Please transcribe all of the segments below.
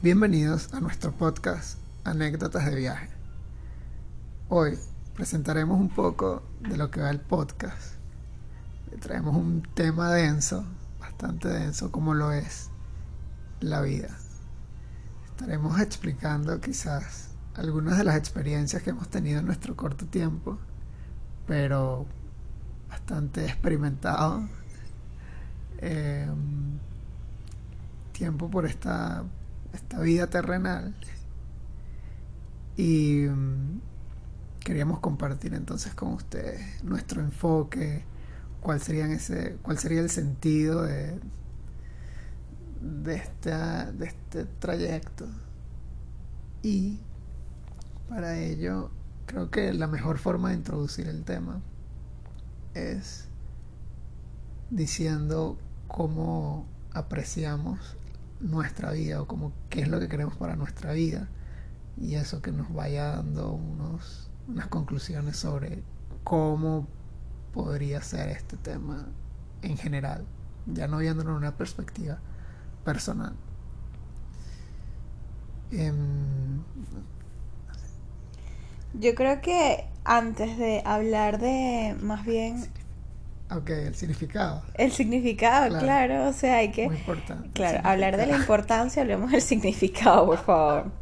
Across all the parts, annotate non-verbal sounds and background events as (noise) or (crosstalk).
Bienvenidos a nuestro podcast Anécdotas de Viaje. Hoy presentaremos un poco de lo que va el podcast. Traemos un tema denso, bastante denso como lo es la vida. Estaremos explicando quizás algunas de las experiencias que hemos tenido en nuestro corto tiempo, pero bastante experimentado. Eh, tiempo por esta esta vida terrenal. Y mm, queríamos compartir entonces con ustedes nuestro enfoque, cuál sería ese, cuál sería el sentido de, de, esta, de este trayecto. Y para ello creo que la mejor forma de introducir el tema es diciendo cómo apreciamos nuestra vida o como qué es lo que queremos para nuestra vida y eso que nos vaya dando unos, unas conclusiones sobre cómo podría ser este tema en general, ya no viéndolo en una perspectiva personal. Em, Yo creo que antes de hablar de más bien Ok, el significado. El significado, claro, Claro. o sea, hay que... Muy importante. Claro, hablar de la importancia, hablemos del significado, por favor.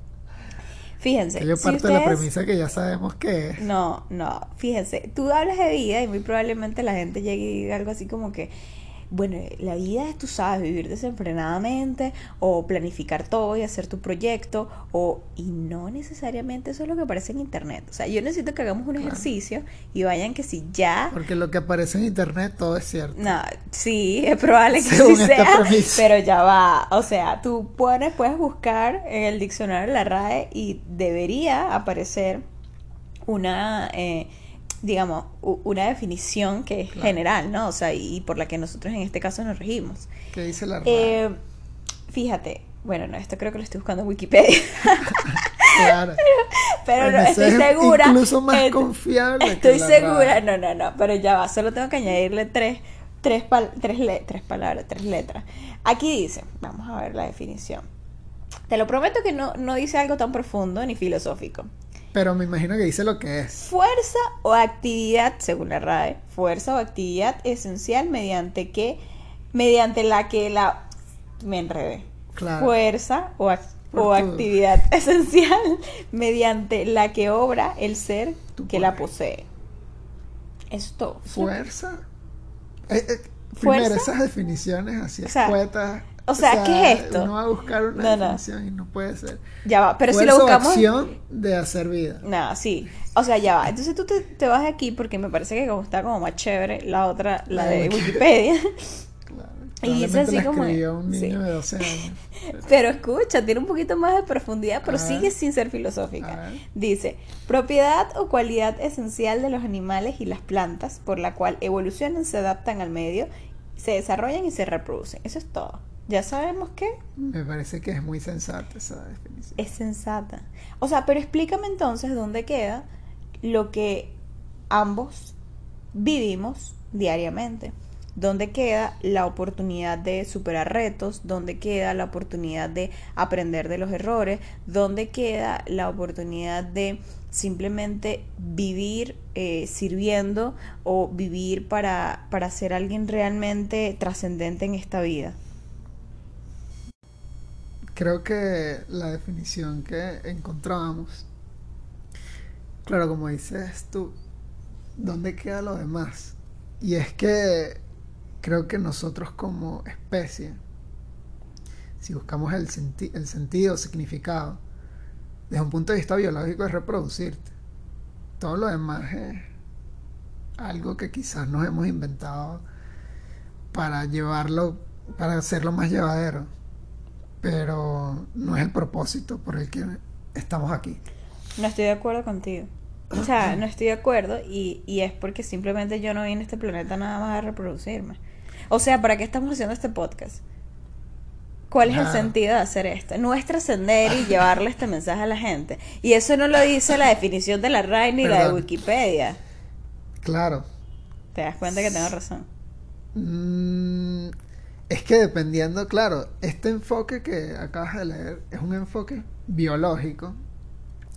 Fíjense. Que yo si parto de la premisa que ya sabemos que es. No, no, fíjense, tú hablas de vida y muy probablemente la gente llegue y diga algo así como que, bueno, la vida es, tú sabes, vivir desenfrenadamente o planificar todo y hacer tu proyecto o y no necesariamente eso es lo que aparece en internet. O sea, yo necesito que hagamos un Claro. ejercicio y vayan que si ya Porque lo que aparece en internet todo es cierto. no, sí, es probable que Según sí sea, premisa. pero ya va. O sea, tú pones, puedes buscar en el diccionario de la RAE y debería aparecer una, eh, digamos, una definición que es Claro. general, ¿no? O sea, y por la que nosotros en este caso nos regimos. ¿Qué dice la? Eh, fíjate, bueno, no, esto creo que lo estoy buscando en Wikipedia, (laughs) claro. (laughs) pero no, estoy es segura. Incluso más eh, confiable. que Estoy la segura, no, no, no, pero ya va, solo tengo que añadirle tres, tres, pal- tres, le- tres palabras, tres letras. Aquí dice, vamos a ver la definición. Te lo prometo que no, no dice algo tan profundo ni filosófico. Pero me imagino que dice lo que es. Fuerza o actividad, según la RAE, fuerza o actividad esencial mediante que, mediante la que la, me enredé. Claro. Fuerza o, o actividad (laughs) esencial mediante la que obra el ser que la posee. Eso es todo. Fuerza. Eh, eh, ¿Fuerza? Primero, esas definiciones así O sea, escuetas. O sea, ¿qué es esto? Uno va a buscar una No, no. y no puede ser. Ya va, pero si lo buscamos. acción de hacer vida. Nada, sí. O sea, ya va. Entonces tú te, te vas de aquí porque me parece que como está como más chévere la otra, la La de de Wikipedia. Claro. (laughs) Y dice así la como- un sí. niño de 12 años. (laughs) Pero escucha, tiene un poquito más de profundidad, pero A ver. sigue sin ser filosófica. Dice, propiedad o cualidad esencial de los animales y las plantas por la cual evolucionan, se adaptan al medio, se desarrollan y se reproducen. Eso es todo. Ya sabemos que Me parece que es muy sensata esa definición. es sensata. O sea, pero explícame entonces dónde queda lo que ambos vivimos diariamente. ¿Dónde queda la oportunidad de superar retos? ¿Dónde queda la oportunidad de aprender de los errores? ¿Dónde queda la oportunidad de simplemente vivir eh, sirviendo o vivir para, para ser alguien realmente trascendente en esta vida? Creo que la definición que encontrábamos, claro, como dices tú, ¿dónde queda lo demás? Y es que creo que nosotros como especie, si buscamos el, senti- el sentido, significado, desde un punto de vista biológico es reproducirte. Todo lo demás es algo que quizás nos hemos inventado para llevarlo, para hacerlo más llevadero pero no es el propósito por el que estamos aquí. No estoy de acuerdo contigo. O sea, no estoy de acuerdo y, y es porque simplemente yo no vine a este planeta nada más a reproducirme. O sea, ¿para qué estamos haciendo este podcast? ¿Cuál es el sentido de hacer esto? No es trascender y llevarle este mensaje a la gente. Y eso no lo dice la definición de la RAI ni la de. Wikipedia. Claro. Te das cuenta que tengo razón. Mm, es que dependiendo, claro, este enfoque que acabas de leer es un enfoque biológico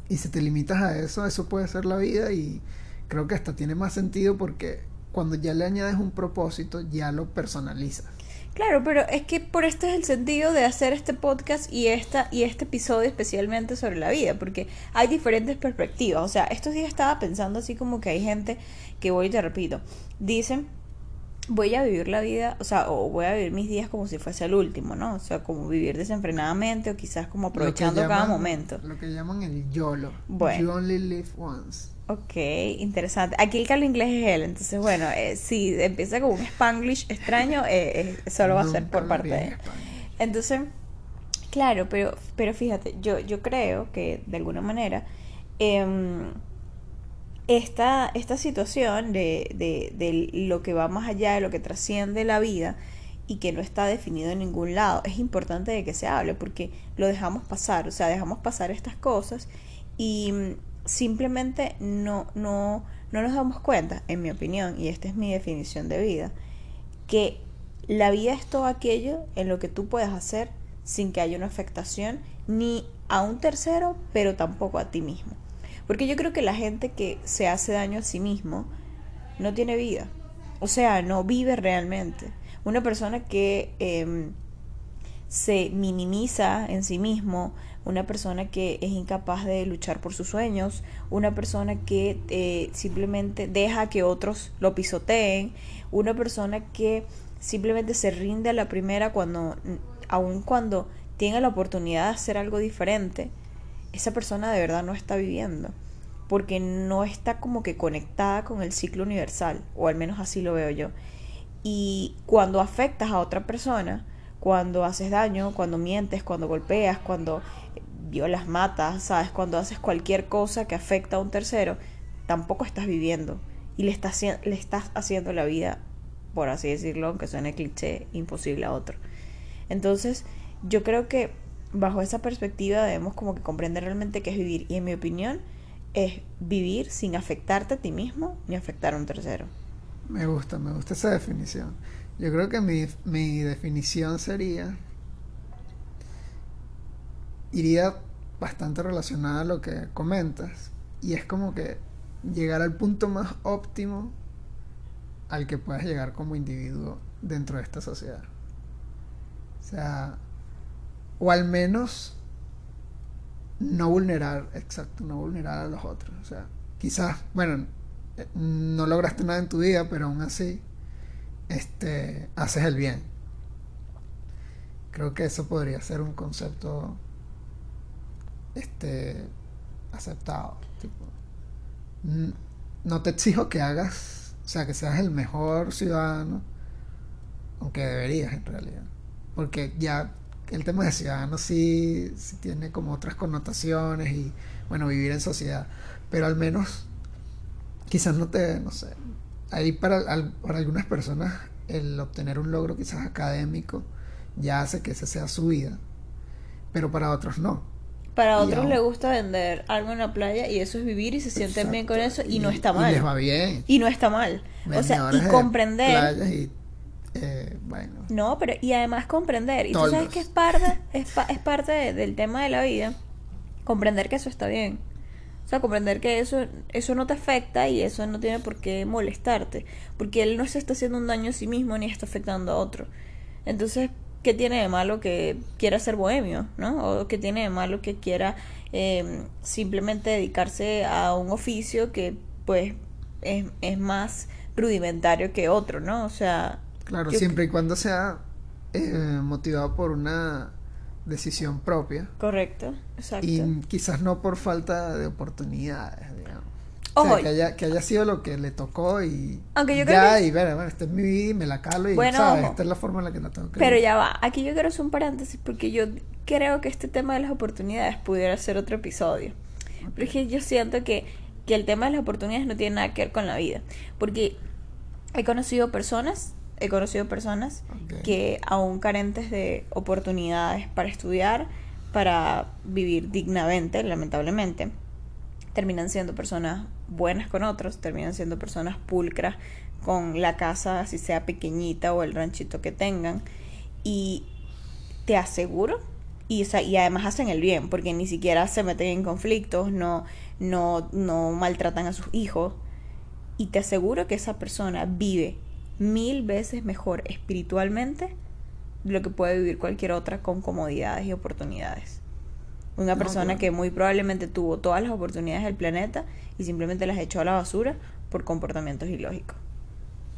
y si te limitas a eso, eso puede ser la vida y creo que hasta tiene más sentido porque cuando ya le añades un propósito, ya lo personalizas. Claro, pero es que por esto es el sentido de hacer este podcast y esta y este episodio especialmente sobre la vida, porque hay diferentes perspectivas. O sea, estos días estaba pensando así como que hay gente que voy y te repito, dicen voy a vivir la vida, o sea, o voy a vivir mis días como si fuese el último, ¿no? O sea, como vivir desenfrenadamente o quizás como aprovechando cada momento. Lo que llaman el YOLO. Bueno. You only live once. Ok, interesante. Aquí el que habla inglés es él, entonces bueno, eh, si empieza con un spanglish extraño, eh, eh, solo va a ser por parte de él. Entonces, claro, pero, pero fíjate, yo, yo creo que de alguna manera em, esta, esta situación de, de, de lo que va más allá, de lo que trasciende la vida y que no está definido en ningún lado, es importante de que se hable porque lo dejamos pasar, o sea, dejamos pasar estas cosas y simplemente no, no, no nos damos cuenta, en mi opinión, y esta es mi definición de vida, que la vida es todo aquello en lo que tú puedes hacer sin que haya una afectación ni a un tercero, pero tampoco a ti mismo. Porque yo creo que la gente que se hace daño a sí mismo no tiene vida. O sea, no vive realmente. Una persona que eh, se minimiza en sí mismo, una persona que es incapaz de luchar por sus sueños, una persona que eh, simplemente deja que otros lo pisoteen, una persona que simplemente se rinde a la primera cuando, aun cuando tiene la oportunidad de hacer algo diferente, esa persona de verdad no está viviendo, porque no está como que conectada con el ciclo universal, o al menos así lo veo yo. Y cuando afectas a otra persona, cuando haces daño, cuando mientes, cuando golpeas, cuando violas, matas, ¿sabes? Cuando haces cualquier cosa que afecta a un tercero, tampoco estás viviendo y le estás, le estás haciendo la vida, por así decirlo, aunque suene cliché, imposible a otro. Entonces, yo creo que bajo esa perspectiva debemos como que comprender realmente qué es vivir y en mi opinión es vivir sin afectarte a ti mismo ni afectar a un tercero. Me gusta, me gusta esa definición. Yo creo que mi, mi definición sería iría bastante relacionada a lo que comentas y es como que llegar al punto más óptimo al que puedas llegar como individuo dentro de esta sociedad. O sea, o al menos no vulnerar, exacto, no vulnerar a los otros. O sea, quizás, bueno, no lograste nada en tu vida, pero aún así, este, haces el bien. Creo que eso podría ser un concepto este, aceptado. no te exijo que hagas, o sea, que seas el mejor ciudadano, aunque deberías en realidad. Porque ya el tema de ciudadano sí, sí tiene como otras connotaciones y, bueno, vivir en sociedad. Pero al menos, quizás no te, no sé, ahí para, para algunas personas el obtener un logro quizás académico ya hace que esa sea su vida, pero para otros no. Para otros les gusta vender algo en la playa y eso es vivir y se sienten bien con eso y, no está mal. Y les va bien. Y no está mal. o sea, y comprender. Y, eh, bueno. No, pero y además comprender. Y tú sabes que es parte, es, es parte del tema de la vida. Comprender que eso está bien. O sea, comprender que eso, eso no te afecta y eso no tiene por qué molestarte. Porque él no se está haciendo un daño a sí mismo ni está afectando a otro. Entonces, ¿qué tiene de malo que quiera ser bohemio, ¿no? O qué tiene de malo que quiera eh, simplemente dedicarse a un oficio que pues es, es, más rudimentario que otro, ¿no? O sea... Claro, siempre y cuando sea eh, motivado por una decisión propia. Correcto, exacto. Y quizás no por falta de oportunidades, digamos. O sea, que, haya, que haya sido lo que le tocó y Aunque yo ya, creo que... y ver, bueno, esta es mi vida y me la calo y Bueno, esta es la forma en la que la tengo que Pero vivir. ya va, aquí yo quiero hacer un paréntesis porque yo creo que este tema de las oportunidades pudiera ser otro episodio. Pero es que yo siento que, que el tema de las oportunidades no tiene nada que ver con la vida. Porque he conocido personas, he conocido personas que aún carentes de oportunidades para estudiar, para vivir dignamente, lamentablemente, terminan siendo personas buenas con otros, terminan siendo personas pulcras con la casa, así sea pequeñita o el ranchito que tengan. Y te aseguro, y, y además hacen el bien, porque ni siquiera se meten en conflictos, no, no, no maltratan a sus hijos. Y te aseguro que esa persona vive mil veces mejor espiritualmente de lo que puede vivir cualquier otra con comodidades y oportunidades. Una persona que muy probablemente tuvo todas las oportunidades del planeta y simplemente las echó a la basura por comportamientos ilógicos.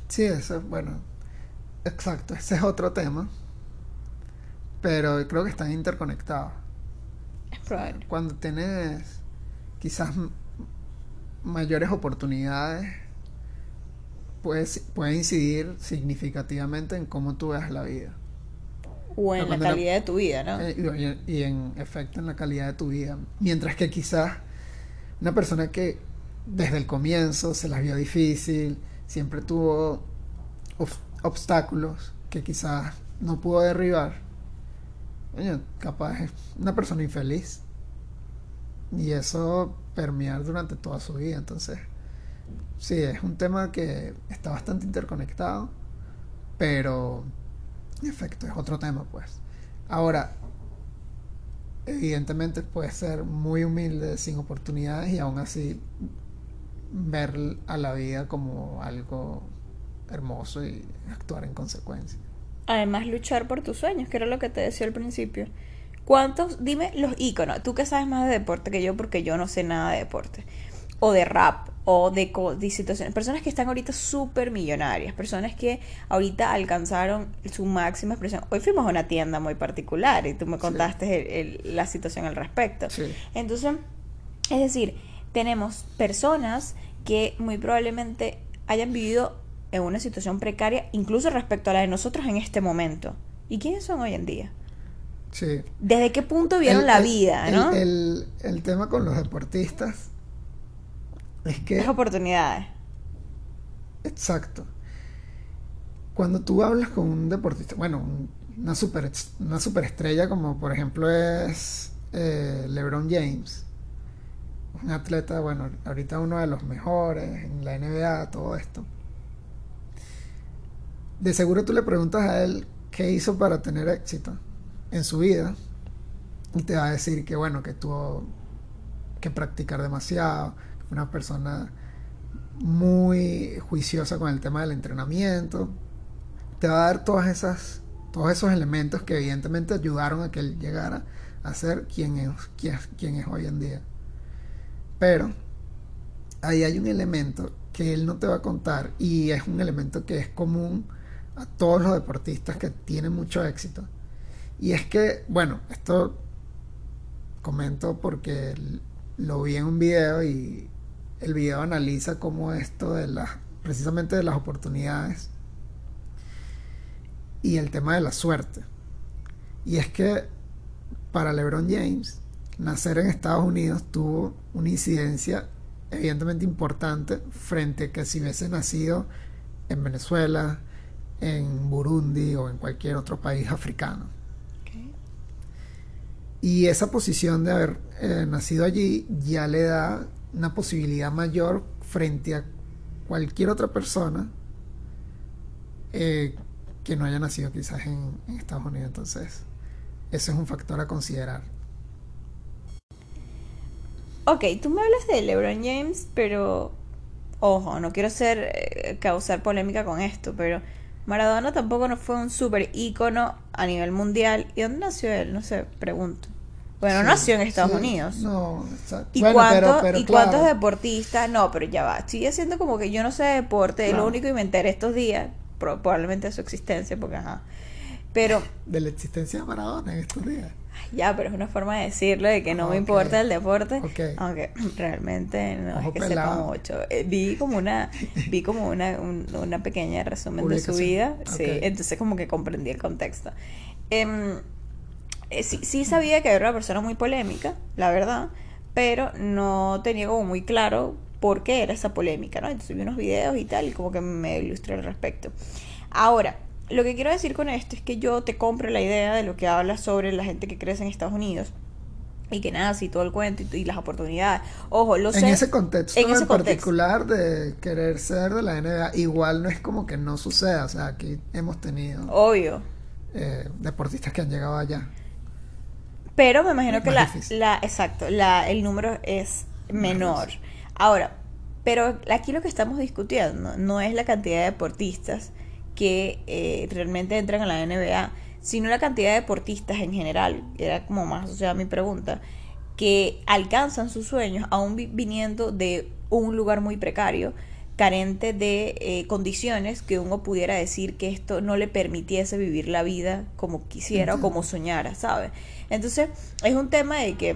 Sí, eso, bueno, exacto, ese es otro tema, pero creo que están interconectados. Es probable. Cuando tienes quizás mayores oportunidades, puede, puede incidir significativamente en cómo tú ves la vida. O en la calidad de tu vida, ¿no? Eh, y, en efecto en la calidad de tu vida. Mientras que quizás una persona que desde el comienzo se las vio difícil, siempre tuvo obstáculos que quizás no pudo derribar, capaz es una persona infeliz. Y eso permear durante toda su vida. Entonces, sí, es un tema que está bastante interconectado, pero en efecto es otro tema, pues. Ahora, evidentemente puede ser muy humilde, sin oportunidades y aún así ver a la vida como algo hermoso y actuar en consecuencia. Además, luchar por tus sueños, que era lo que te decía al principio. ¿Cuántos? Dime los íconos. Tú que sabes más de deporte que yo, porque yo no sé nada de deporte. O de rap, o de, de situaciones. Personas que están ahorita súper millonarias. Personas que ahorita alcanzaron su máxima expresión. Hoy fuimos a una tienda muy particular y tú me contaste la situación al respecto. Entonces, es decir, tenemos personas que muy probablemente hayan vivido en una situación precaria, incluso respecto a la de nosotros en este momento. ¿Y quiénes son hoy en día? Sí. ¿Desde qué punto vieron la vida, no? El, el, tema con los deportistas es que... Las oportunidades. Exacto. Cuando tú hablas con un deportista, bueno, una super, una superestrella como por ejemplo es eh, LeBron James, un atleta, bueno, ahorita uno de los mejores en la NBA, todo esto. De seguro tú le preguntas a él qué hizo para tener éxito en su vida y te va a decir que bueno, que tuvo que practicar demasiado, una persona muy juiciosa con el tema del entrenamiento. Te va a dar todas esas, todos esos elementos que evidentemente ayudaron a que él llegara a ser quien es, quien es hoy en día. Pero ahí hay un elemento que él no te va a contar y es un elemento que es común a todos los deportistas que tienen mucho éxito. Y es que, bueno, esto comento porque lo vi en un video y el video analiza cómo esto de las, precisamente de las oportunidades y el tema de la suerte. Y es que para LeBron James, nacer en Estados Unidos tuvo una incidencia evidentemente importante frente a que si hubiese nacido en Venezuela, en Burundi o en cualquier otro país africano. Y esa posición de haber eh, nacido allí ya le da una posibilidad mayor frente a cualquier otra persona eh, que no haya nacido quizás en, en Estados Unidos. Entonces, ese es un factor a considerar. Ok, tú me hablas de LeBron James, pero ojo, no quiero ser eh, causar polémica con esto, pero Maradona tampoco no fue un super ícono a nivel mundial. ¿Y dónde nació él? No sé, pregunto. Bueno, nació en Estados Unidos. No, exacto. ¿Y, ¿y cuántos deportistas? No, pero ya va. Sigue siendo como que yo no sé de deporte. Lo único que me enteré estos días, probablemente de su existencia, porque ajá. Pero. De la existencia de Maradona en estos días. Ya, pero es una forma de decirlo de que no me importa el deporte. Aunque (clears throat) realmente no es que sepa mucho. Eh, vi como una, vi como una, una pequeña resumen de su vida. Sí, entonces como que comprendí el contexto. Em, eh, sí, sí sabía que era una persona muy polémica, la verdad, pero no tenía como muy claro por qué era esa polémica, ¿no? Entonces vi unos videos y tal, y como que me ilustré al respecto. Ahora, lo que quiero decir con esto es que yo te compro la idea de lo que hablas sobre la gente que crece en Estados Unidos y que nace y todo el cuento y, las oportunidades. Ojo, lo sé. En ese contexto en, particular de querer ser de la NBA, igual no es como que no suceda. O sea, aquí hemos tenido. Obvio. eh, deportistas que han llegado allá. Pero me imagino que la, difícil. la, exacto, la, el número es menor. Ahora, pero aquí lo que estamos discutiendo no es la cantidad de deportistas que eh, realmente entran a la NBA, sino la cantidad de deportistas en general, era como más, o sea, mi pregunta, que alcanzan sus sueños aún vi- viniendo de un lugar muy precario, carente de eh, condiciones que uno pudiera decir que esto no le permitiese vivir la vida como quisiera o como soñara, ¿sabes? Entonces, es un tema de que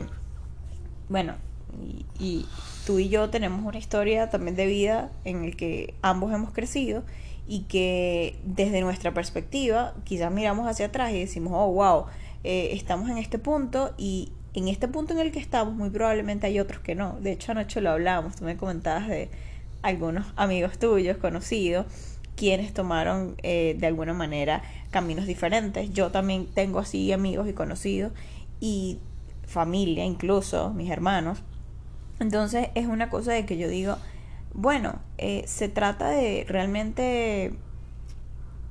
bueno, y, tú y yo tenemos una historia también de vida en el que ambos hemos crecido y que desde nuestra perspectiva quizás miramos hacia atrás y decimos, oh, wow, eh, estamos en este punto y en este punto en el que estamos muy probablemente hay otros que no. De hecho, anoche lo hablábamos, tú me comentabas de algunos amigos tuyos, conocidos, quienes tomaron eh, de alguna manera caminos diferentes. Yo también tengo así amigos y conocidos y familia, incluso mis hermanos. Entonces es una cosa de que yo digo, bueno, eh, se trata de realmente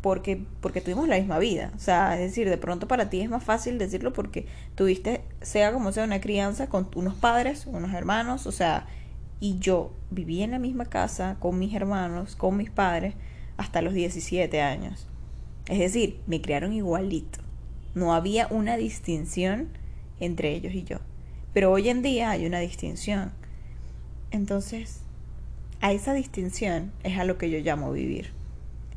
porque, porque tuvimos la misma vida. O sea, es decir, de pronto para ti es más fácil decirlo porque tuviste, sea como sea, una crianza con unos padres, unos hermanos, o sea, y yo viví en la misma casa con mis hermanos, con mis padres, hasta los 17 años. Es decir, me criaron igualito. No había una distinción entre ellos y yo. Pero hoy en día hay una distinción. Entonces, a esa distinción es a lo que yo llamo vivir.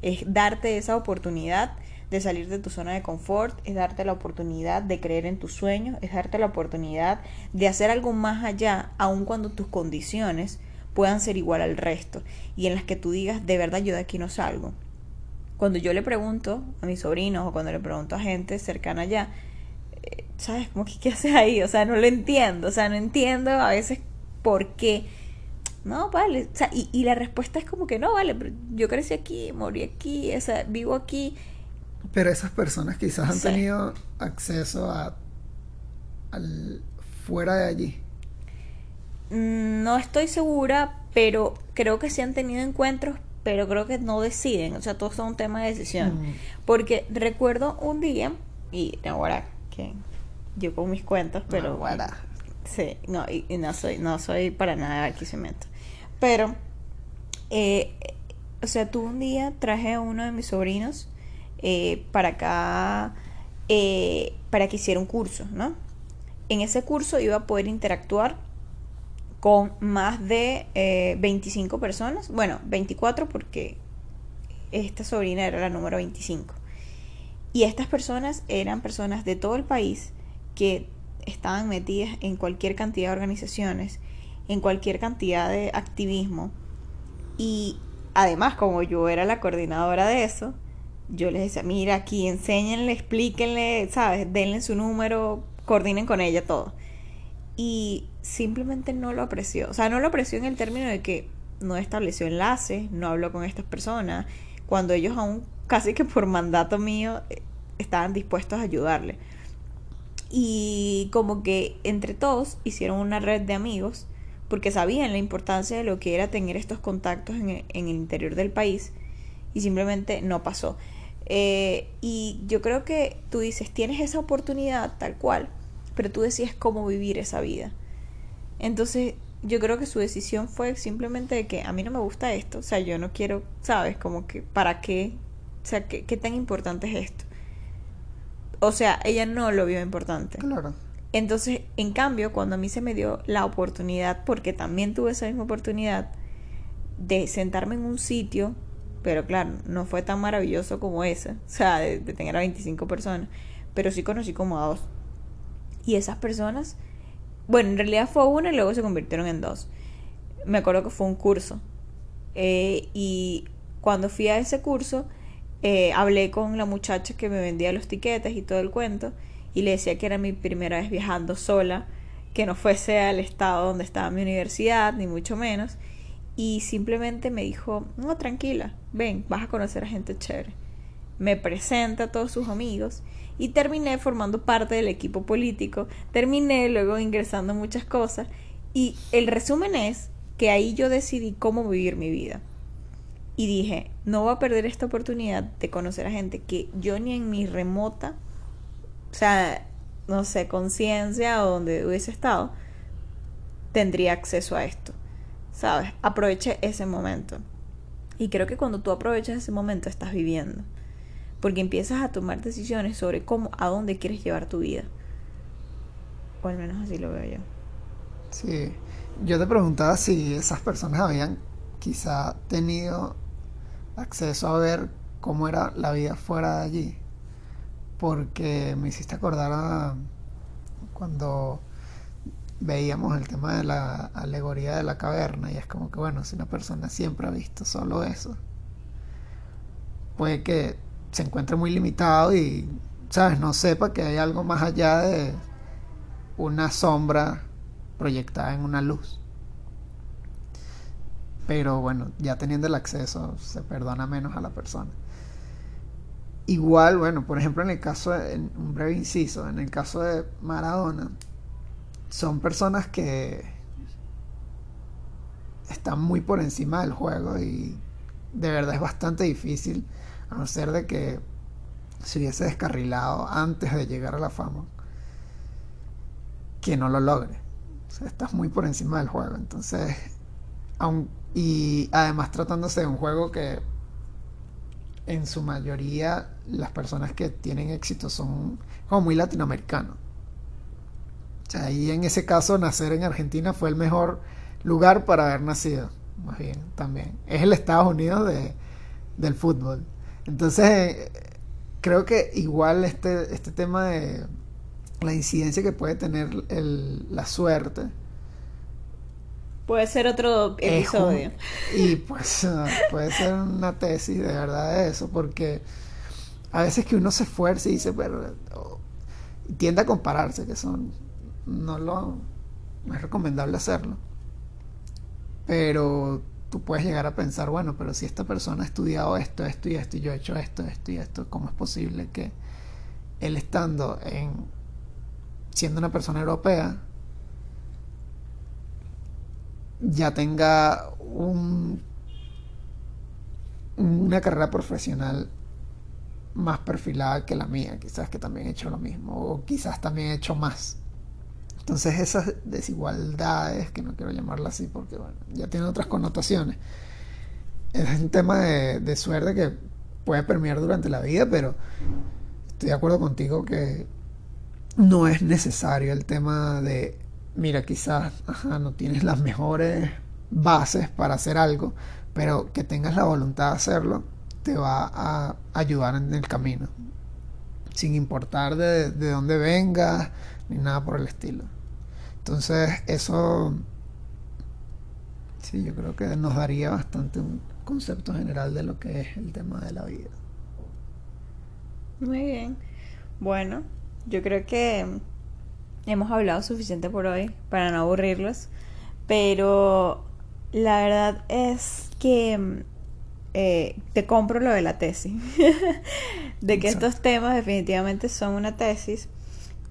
Es darte esa oportunidad de salir de tu zona de confort, es darte la oportunidad de creer en tus sueños, es darte la oportunidad de hacer algo más allá, aun cuando tus condiciones puedan ser igual al resto y en las que tú digas, de verdad yo de aquí no salgo. Cuando yo le pregunto a mis sobrinos o cuando le pregunto a gente cercana allá, eh, ¿sabes? Como que qué haces ahí? O sea, no lo entiendo, o sea, no entiendo a veces por qué. No, vale, o sea, y, y la respuesta es como que no, vale, pero yo crecí aquí, morí aquí, o sea, vivo aquí. Pero esas personas quizás han Sí. tenido acceso a al fuera de allí. Mm, No estoy segura, pero creo que sí han tenido encuentros, pero creo que no deciden, o sea, todo es un tema de decisión. Mm. Porque recuerdo un día, y ahora que yo con mis cuentos, pero Ahora. sí, no, y, y no soy, no soy para nada barquisimeto. Pero, eh, o sea, tú un día traje a uno de mis sobrinos eh, para acá, eh, para que hiciera un curso, ¿no? En ese curso iba a poder interactuar con más de eh, 25 personas, bueno, 24 porque esta sobrina era la número 25. Y estas personas eran personas de todo el país que estaban metidas en cualquier cantidad de organizaciones, en cualquier cantidad de activismo. Y además, como yo era la coordinadora de eso, yo les decía, mira, aquí enséñenle, explíquenle, ¿sabes? Denle su número, coordinen con ella todo. Y simplemente no lo apreció. O sea, no lo apreció en el término de que no estableció enlaces, no habló con estas personas, cuando ellos aún casi que por mandato mío eh, estaban dispuestos a ayudarle. Y como que entre todos hicieron una red de amigos porque sabían la importancia de lo que era tener estos contactos en el, interior del país y simplemente no pasó. Eh, y yo creo que tú dices, tienes esa oportunidad tal cual, pero tú decides cómo vivir esa vida. Entonces, yo creo que su decisión fue simplemente de que a mí no me gusta esto, o sea, yo no quiero, ¿sabes? Como que, ¿para qué? O sea, ¿qué, qué tan importante es esto? O sea, ella no lo vio importante. Claro. Entonces, en cambio, cuando a mí se me dio la oportunidad, porque también tuve esa misma oportunidad, de sentarme en un sitio, pero claro, no fue tan maravilloso como ese, o sea, de, de tener a 25 personas, pero sí conocí como a dos. Y esas personas, bueno, en realidad fue una y luego se convirtieron en dos. Me acuerdo que fue un curso. Eh, y cuando fui a ese curso, eh, hablé con la muchacha que me vendía los tiquetes y todo el cuento y le decía que era mi primera vez viajando sola, que no fuese al estado donde estaba mi universidad, ni mucho menos. Y simplemente me dijo, no, tranquila, ven, vas a conocer a gente chévere. Me presenta a todos sus amigos y terminé formando parte del equipo político, terminé luego ingresando en muchas cosas y el resumen es que ahí yo decidí cómo vivir mi vida. Y dije, no voy a perder esta oportunidad de conocer a gente que yo ni en mi remota, o sea, no sé, conciencia o donde hubiese estado, tendría acceso a esto. ¿Sabes? Aproveche ese momento. Y creo que cuando tú aprovechas ese momento estás viviendo. Porque empiezas a tomar decisiones sobre cómo, a dónde quieres llevar tu vida. O al menos así lo veo yo. Sí, yo te preguntaba si esas personas habían quizá tenido acceso a ver cómo era la vida fuera de allí. Porque me hiciste acordar a cuando veíamos el tema de la alegoría de la caverna y es como que bueno, si una persona siempre ha visto solo eso, puede que se encuentre muy limitado y, ¿sabes? No sepa que hay algo más allá de una sombra proyectada en una luz. Pero bueno, ya teniendo el acceso se perdona menos a la persona. Igual, bueno, por ejemplo, en el caso, un breve inciso, en el caso de Maradona, son personas que están muy por encima del juego y de verdad es bastante difícil, a no ser de que se hubiese descarrilado antes de llegar a la fama, que no lo logre. Estás muy por encima del juego. Entonces, aun, y además tratándose de un juego que en su mayoría las personas que tienen éxito son como muy latinoamericanos. O sea, ahí en ese caso nacer en Argentina fue el mejor lugar para haber nacido, más bien también. Es el Estados Unidos de, del fútbol. Entonces, creo que igual este, este tema de la incidencia que puede tener el, la suerte. Puede ser otro episodio. y pues (laughs) puede ser una tesis de verdad de eso, porque a veces que uno se esfuerza y dice, pero tiende a compararse, que son no lo no es recomendable hacerlo. Pero tú puedes llegar a pensar, bueno, pero si esta persona ha estudiado esto, esto y esto, y yo he hecho esto, esto y esto, ¿cómo es posible que él estando en siendo una persona europea ya tenga un una carrera profesional más perfilada que la mía, quizás que también he hecho lo mismo, o quizás también he hecho más. Entonces esas desigualdades, que no quiero llamarlas así porque bueno, ya tienen otras connotaciones, es un tema de, suerte que puede permear durante la vida, pero estoy de acuerdo contigo que no es necesario el tema de, mira, quizás no tienes las mejores bases para hacer algo, pero que tengas la voluntad de hacerlo te va a ayudar en el camino, sin importar de, de dónde vengas ni nada por el estilo. Entonces, eso, sí, yo creo que nos daría bastante un concepto general de lo que es el tema de la vida. Muy bien. Bueno, yo creo que hemos hablado suficiente por hoy para no aburrirlos, pero la verdad es que eh, te compro lo de la tesis, (laughs) de que estos temas definitivamente son una tesis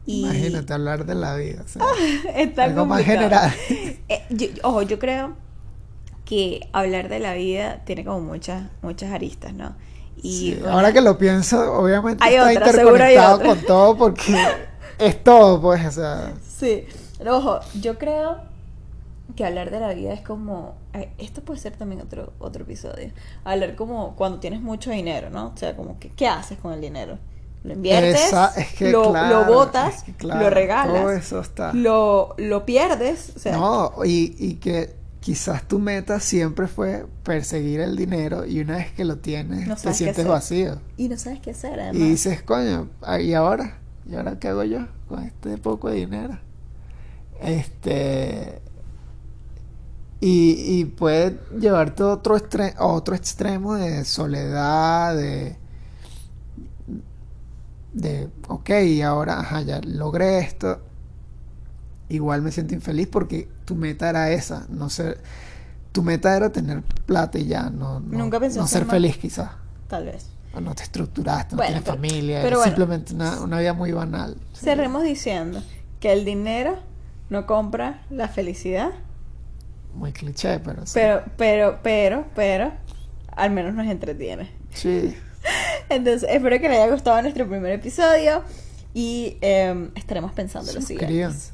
Imagínate hablar de la vida. (laughs) Está algo más general. (laughs) Eh, ojo, yo creo que hablar de la vida tiene como muchas, muchas aristas, ¿no? Y ahora que lo pienso, obviamente está interconectado con todo porque (laughs) es todo, pues, o sea. Sí, ojo, yo creo que hablar de la vida es como esto puede ser también otro otro episodio hablar como cuando tienes mucho dinero no o sea como que qué haces con el dinero lo inviertes, lo, lo, botas, lo regalas, eso está. Lo, lo pierdes. no, y, y que quizás tu meta siempre fue perseguir el dinero y una vez que lo tienes te sientes vacío. Y no sabes qué hacer. Además. Y dices, coño, ¿y ahora? ¿Y ahora qué hago yo con este poco de dinero? Este... Y, y puede llevarte a otro, a otro extremo de soledad, de de, ok, ahora ajá, ya logré esto, igual me siento infeliz porque tu meta era esa, no ser, tu meta era tener plata y ya, no, no, ser feliz quizás. Tal vez. O no te estructuraste, no tienes familia, pero simplemente una, una, vida muy banal. Cerremos diciendo que el dinero no compra la felicidad. Muy cliché, pero sí. Pero, pero, pero, pero, al menos nos entretiene. Sí. (laughs) Entonces, espero que les haya gustado nuestro primer episodio y eh, estaremos pensando en los siguientes.